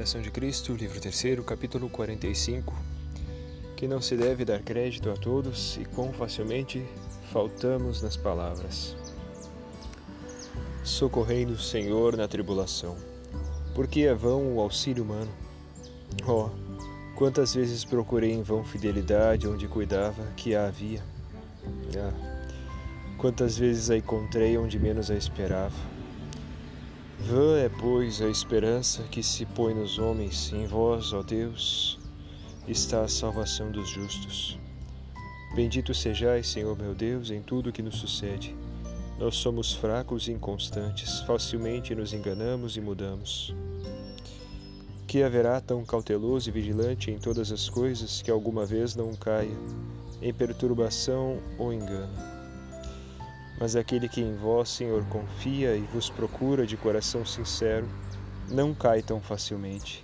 Imitação de Cristo, livro 3, capítulo 45, que não se deve dar crédito a todos e quão facilmente faltamos nas palavras. Socorrendo o Senhor na tribulação, porque é vão o auxílio humano. Oh, quantas vezes procurei em vão fidelidade onde cuidava que a havia. Ah, quantas vezes a encontrei onde menos a esperava Vã é, pois, a esperança que se põe nos homens, em vós, ó Deus, está a salvação dos justos. Bendito sejais, Senhor meu Deus, em tudo que nos sucede. Nós somos fracos e inconstantes, facilmente nos enganamos e mudamos. Que haverá tão cauteloso e vigilante em todas as coisas que alguma vez não caia em perturbação ou engano? Mas aquele que em vós, Senhor, confia e vos procura de coração sincero, não cai tão facilmente.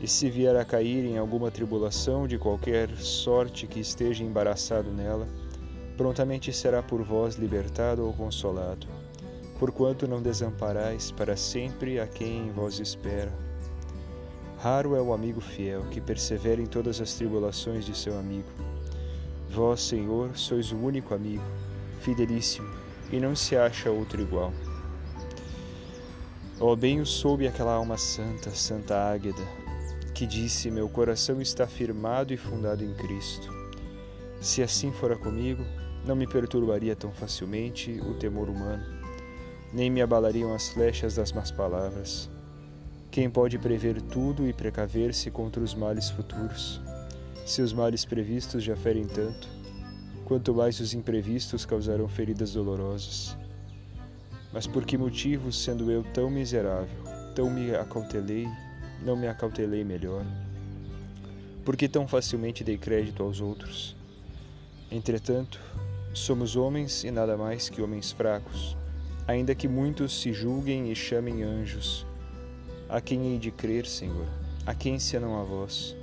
E se vier a cair em alguma tribulação de qualquer sorte que esteja embaraçado nela, prontamente será por vós libertado ou consolado, porquanto não desamparais para sempre a quem em vós espera. Raro é o amigo fiel que persevera em todas as tribulações de seu amigo. Vós, Senhor, sois o único amigo fidelíssimo, e não se acha outro igual. Oh, bem o soube aquela alma santa, Santa Águeda, que disse: Meu coração está firmado e fundado em Cristo. Se assim fora comigo, não me perturbaria tão facilmente o temor humano, nem me abalariam as flechas das más palavras. Quem pode prever tudo e precaver-se contra os males futuros? Se os males previstos já ferem tanto, quanto mais os imprevistos causarão feridas dolorosas. Mas por que motivo, sendo eu tão miserável, tão me acautelei, não me acautelei melhor? Por que tão facilmente dei crédito aos outros? Entretanto, somos homens e nada mais que homens fracos, ainda que muitos se julguem e chamem anjos. A quem hei de crer, Senhor? A quem senão a vós?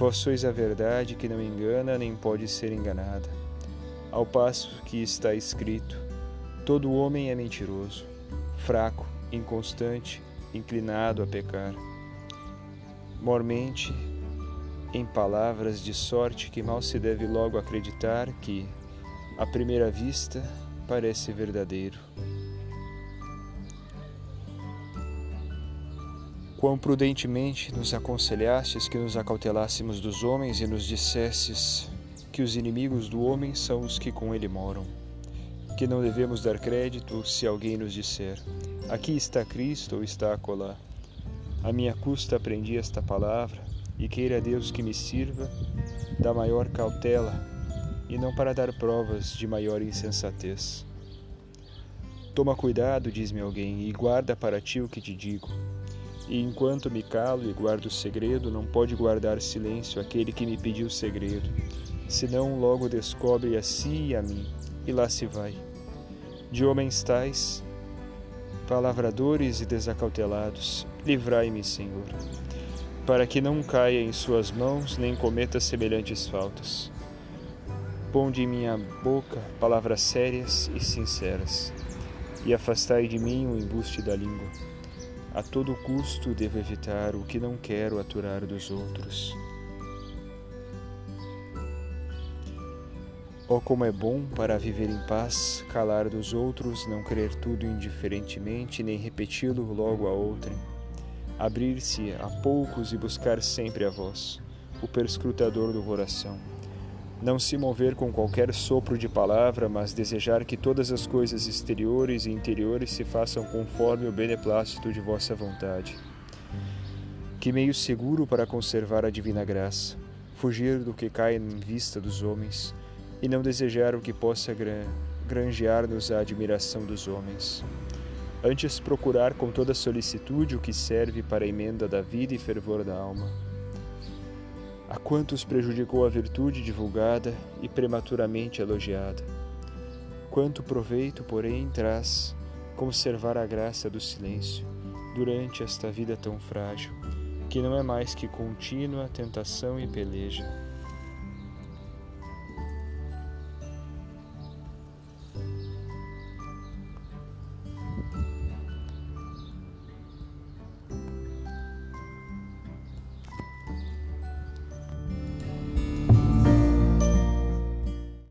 Vós sois a verdade que não engana nem pode ser enganada. Ao passo que está escrito: todo homem é mentiroso, fraco, inconstante, inclinado a pecar. Mormente em palavras de sorte que mal se deve logo acreditar que, à primeira vista, parece verdadeiro. Quão prudentemente nos aconselhastes que nos acautelássemos dos homens e nos dissesses que os inimigos do homem são os que com ele moram. Que não devemos dar crédito se alguém nos disser: Aqui está Cristo ou está acolá. A minha custa aprendi esta palavra e queira Deus que me sirva da maior cautela e não para dar provas de maior insensatez. Toma cuidado, diz-me alguém, e guarda para ti o que te digo e enquanto me calo e guardo o segredo, não pode guardar silêncio aquele que me pediu o segredo, senão logo descobre a si e a mim, e lá se vai. De homens tais, palavradores e desacautelados, livrai-me, Senhor, para que não caia em suas mãos nem cometa semelhantes faltas. Ponde em minha boca palavras sérias e sinceras, e afastai de mim o embuste da língua a todo custo devo evitar o que não quero aturar dos outros. Oh, como é bom para viver em paz, calar dos outros, não crer tudo indiferentemente, nem repeti-lo logo a outrem. Abrir-se a poucos e buscar sempre a voz, o perscrutador do coração não se mover com qualquer sopro de palavra, mas desejar que todas as coisas exteriores e interiores se façam conforme o beneplácito de vossa vontade. Que meio seguro para conservar a divina graça, fugir do que cai em vista dos homens e não desejar o que possa granjear-nos a admiração dos homens. Antes procurar com toda solicitude o que serve para a emenda da vida e fervor da alma a quantos prejudicou a virtude divulgada e prematuramente elogiada. Quanto proveito, porém, traz conservar a graça do silêncio durante esta vida tão frágil, que não é mais que contínua tentação e peleja.